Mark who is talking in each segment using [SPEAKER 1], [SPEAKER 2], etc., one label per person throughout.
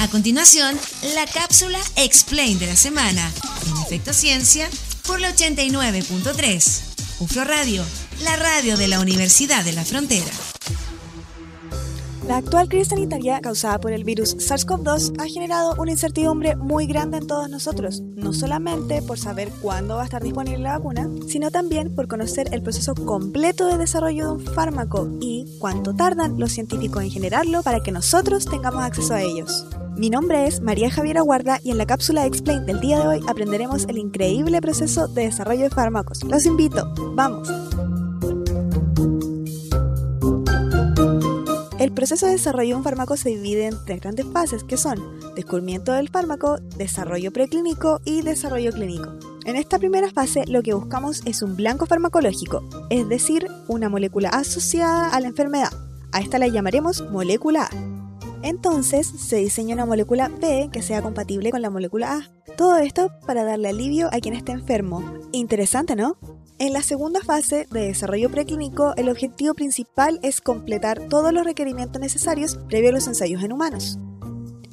[SPEAKER 1] A continuación, la cápsula Explain de la semana, en efecto ciencia, por la 89.3. UFRO Radio, la radio de la Universidad de la Frontera.
[SPEAKER 2] La actual crisis sanitaria causada por el virus SARS-CoV-2 ha generado una incertidumbre muy grande en todos nosotros, no solamente por saber cuándo va a estar disponible la vacuna, sino también por conocer el proceso completo de desarrollo de un fármaco y cuánto tardan los científicos en generarlo para que nosotros tengamos acceso a ellos. Mi nombre es María Javiera Guarda y en la cápsula Explain del día de hoy aprenderemos el increíble proceso de desarrollo de fármacos. Los invito, vamos. El proceso de desarrollo de un fármaco se divide en tres grandes fases que son descubrimiento del fármaco, desarrollo preclínico y desarrollo clínico. En esta primera fase lo que buscamos es un blanco farmacológico, es decir, una molécula asociada a la enfermedad. A esta la llamaremos molécula A. Entonces se diseña una molécula B que sea compatible con la molécula A. Todo esto para darle alivio a quien esté enfermo. Interesante, ¿no? En la segunda fase de desarrollo preclínico, el objetivo principal es completar todos los requerimientos necesarios previo a los ensayos en humanos.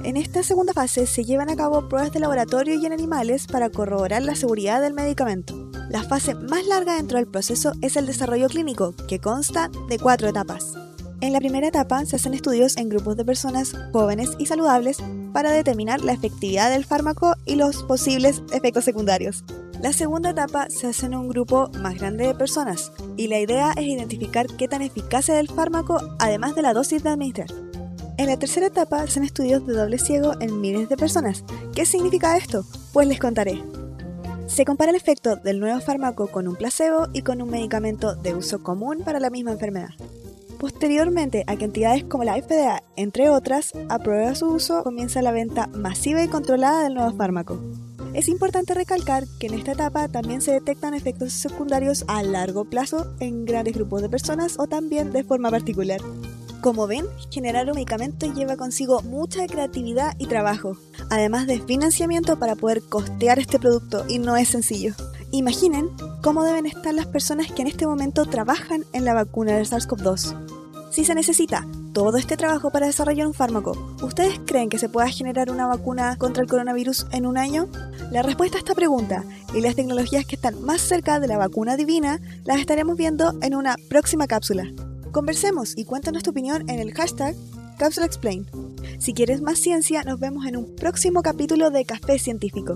[SPEAKER 2] En esta segunda fase se llevan a cabo pruebas de laboratorio y en animales para corroborar la seguridad del medicamento. La fase más larga dentro del proceso es el desarrollo clínico, que consta de cuatro etapas. En la primera etapa se hacen estudios en grupos de personas jóvenes y saludables para determinar la efectividad del fármaco y los posibles efectos secundarios. La segunda etapa se hace en un grupo más grande de personas y la idea es identificar qué tan eficaz es el fármaco además de la dosis de administrar. En la tercera etapa hacen estudios de doble ciego en miles de personas. ¿Qué significa esto? Pues les contaré. Se compara el efecto del nuevo fármaco con un placebo y con un medicamento de uso común para la misma enfermedad. Posteriormente a que entidades como la FDA, entre otras, aprueben su uso, comienza la venta masiva y controlada del nuevo fármaco. Es importante recalcar que en esta etapa también se detectan efectos secundarios a largo plazo en grandes grupos de personas o también de forma particular. Como ven, generar un medicamento lleva consigo mucha creatividad y trabajo, además de financiamiento para poder costear este producto y no es sencillo. Imaginen cómo deben estar las personas que en este momento trabajan en la vacuna del SARS-CoV-2. Si se necesita todo este trabajo para desarrollar un fármaco, ¿ustedes creen que se pueda generar una vacuna contra el coronavirus en un año? La respuesta a esta pregunta y las tecnologías que están más cerca de la vacuna divina las estaremos viendo en una próxima cápsula. Conversemos y cuéntanos tu opinión en el hashtag CapsulaExplain. Si quieres más ciencia, nos vemos en un próximo capítulo de Café Científico.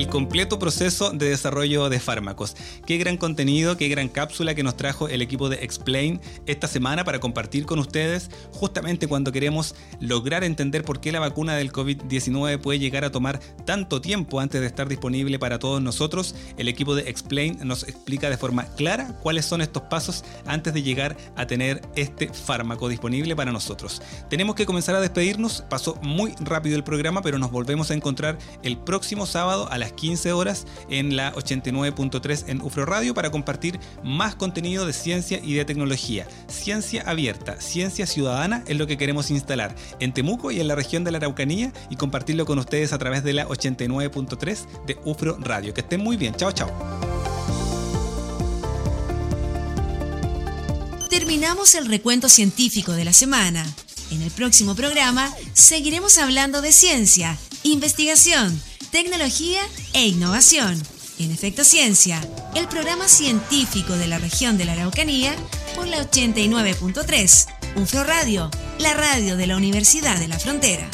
[SPEAKER 3] El completo proceso de desarrollo de fármacos. Qué gran contenido, qué gran cápsula que nos trajo el equipo de Explain esta semana para compartir con ustedes justamente cuando queremos lograr entender por qué la vacuna del COVID-19 puede llegar a tomar tanto tiempo antes de estar disponible para todos nosotros. El equipo de Explain nos explica de forma clara cuáles son estos pasos antes de llegar a tener este fármaco disponible para nosotros. Tenemos que comenzar a despedirnos, pasó muy rápido el programa, pero nos volvemos a encontrar el próximo sábado a las 15 horas en la 89.3 en UFRO Radio para compartir más contenido de ciencia y de tecnología. Ciencia abierta, ciencia ciudadana es lo que queremos instalar en Temuco y en la región de la Araucanía y compartirlo con ustedes a través de la 89.3 de UFRO Radio. Que estén muy bien. Chao, chao.
[SPEAKER 1] Terminamos el recuento científico de la semana. En el próximo programa seguiremos hablando de ciencia, investigación, tecnología e innovación. En Efecto Ciencia, el programa científico de la región de la Araucanía por la 89.3, UFRO Radio, la radio de la Universidad de la Frontera.